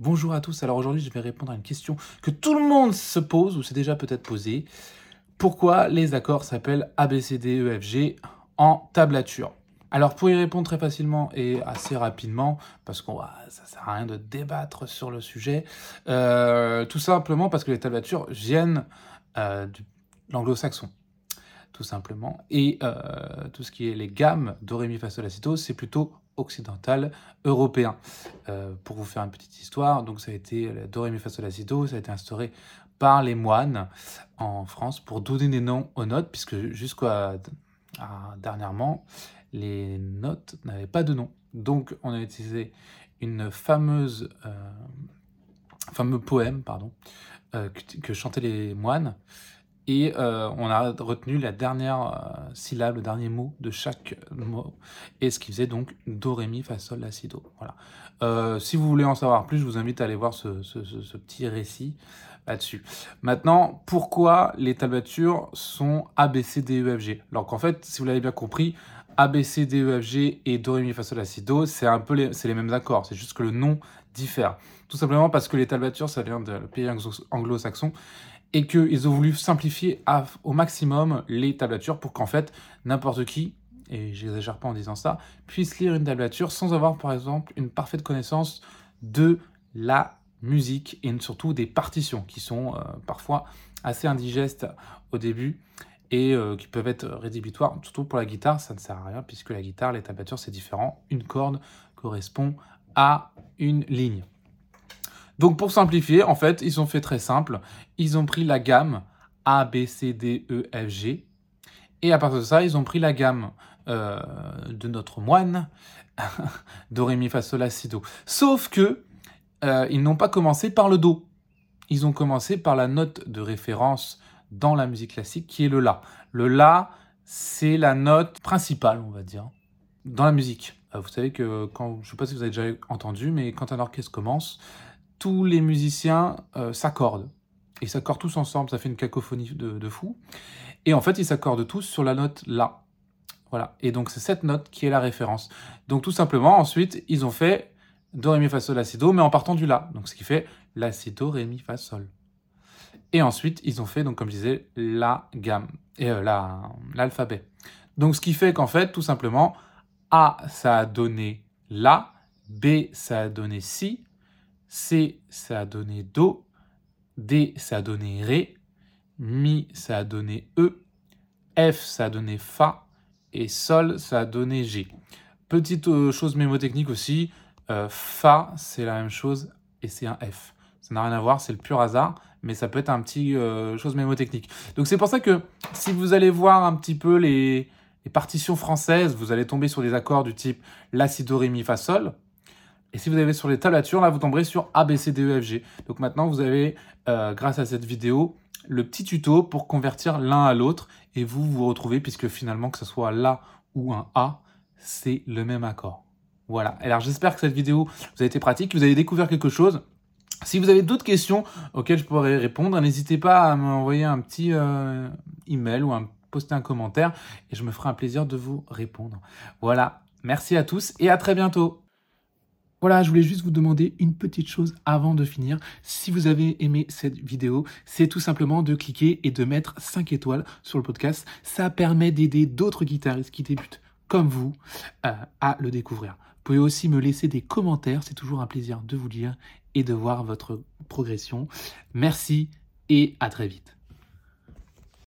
Bonjour à tous, alors aujourd'hui je vais répondre à une question que tout le monde se pose ou s'est déjà peut-être posé. Pourquoi les accords s'appellent ABCDEFG en tablature? Alors pour y répondre très facilement et assez rapidement, parce qu'on ça sert à rien de débattre sur le sujet, euh, tout simplement parce que les tablatures viennent euh, de l'anglo-saxon tout simplement. Et euh, tout ce qui est les gammes do, ré, mi, fa, sol, la, si, do, c'est plutôt occidental européen. Euh, pour vous faire une petite histoire, donc ça a été do, ré, mi, fa, sol, la, si, do, ça a été instauré par les moines en France pour donner des noms aux notes, puisque jusqu'à dernièrement, les notes n'avaient pas de nom. Donc on a utilisé une fameuse euh, fameux poème pardon, que chantaient les moines et euh, on a retenu la dernière euh, syllabe, le dernier mot de chaque mot, et ce qui faisait donc Do, Ré, Mi, Fa, Sol, La, Si, Do. Voilà. Euh, si vous voulez en savoir plus, je vous invite à aller voir ce, petit récit là-dessus. Maintenant, pourquoi les tablatures sont A, B, C, D, E, F, G? Alors qu'en fait, si vous l'avez bien compris, A, B, C, D, E, F, G et Do, Ré, Mi, Fa, Sol, La, Si, Do, c'est un peu les, les mêmes accords, c'est juste que le nom diffère. Tout simplement parce que les tablatures, ça vient du pays anglo-saxon, et qu'ils ont voulu simplifier au maximum les tablatures pour qu'en fait n'importe qui, et j'exagère pas en disant ça, puisse lire une tablature sans avoir par exemple une parfaite connaissance de la musique et surtout des partitions qui sont euh, parfois assez indigestes au début et euh, qui peuvent être rédhibitoires. Surtout pour la guitare, ça ne sert à rien puisque la guitare, les tablatures, c'est différent. Une corde correspond à une ligne. Donc pour simplifier, en fait, ils ont fait très simple. Ils ont pris la gamme A, B, C, D, E, F, G. Et à partir de ça, ils ont pris la gamme euh, de notre moine, Do, Ré, Mi, Fa, Sol, La, Si, Do. Sauf que euh, ils n'ont pas commencé par le Do. Ils ont commencé par la note de référence dans la musique classique qui est le La. Le La, c'est la note principale, on va dire, dans la musique. Euh, vous savez que quand, je ne sais pas si vous avez déjà entendu, mais quand un orchestre commence, tous les musiciens euh, s'accordent. Et s'accordent tous ensemble, ça fait une cacophonie de, fou. Et en fait, ils s'accordent tous sur la note La. Voilà. Et donc, c'est cette note qui est la référence. Donc, tout simplement, ensuite, ils ont fait Do, Ré, Mi, Fa, Sol, La, Si, Do, mais en partant du La. Donc, ce qui fait La, Si, Do, Ré, Mi, Fa, Sol. Et ensuite, ils ont fait, donc, comme je disais, la gamme, et euh, l'alphabet. donc, ce qui fait qu'en fait, tout simplement, A, ça a donné La, B, ça a donné Si, C, ça a donné Do. D, ça a donné Ré. Mi, ça a donné E. F, ça a donné Fa. Et Sol, ça a donné G. Petite euh, chose mémotechnique aussi, euh, Fa, c'est la même chose et c'est un F. Ça n'a rien à voir, c'est le pur hasard, mais ça peut être un petit euh, chose mémotechnique. Donc c'est pour ça que si vous allez voir un petit peu les, les partitions françaises, vous allez tomber sur des accords du type La, Si, Do, Ré, Mi, Fa, Sol. Et si vous avez sur les tablatures, là, vous tomberez sur A, B, C, D, E, F, G. Donc maintenant, vous avez, euh, grâce à cette vidéo, le petit tuto pour convertir l'un à l'autre. Et vous vous retrouvez, puisque finalement, que ce soit là ou un A, c'est le même accord. Voilà. Alors j'espère que cette vidéo vous a été pratique, que vous avez découvert quelque chose. Si vous avez d'autres questions auxquelles je pourrais répondre, n'hésitez pas à m'envoyer un petit euh, email ou à poster un commentaire et je me ferai un plaisir de vous répondre. Voilà. Merci à tous et à très bientôt. Voilà, je voulais juste vous demander une petite chose avant de finir. Si vous avez aimé cette vidéo, c'est tout simplement de cliquer et de mettre 5 étoiles sur le podcast. Ça permet d'aider d'autres guitaristes qui débutent comme vous euh, à le découvrir. Vous pouvez aussi me laisser des commentaires, c'est toujours un plaisir de vous lire et de voir votre progression. Merci et à très vite.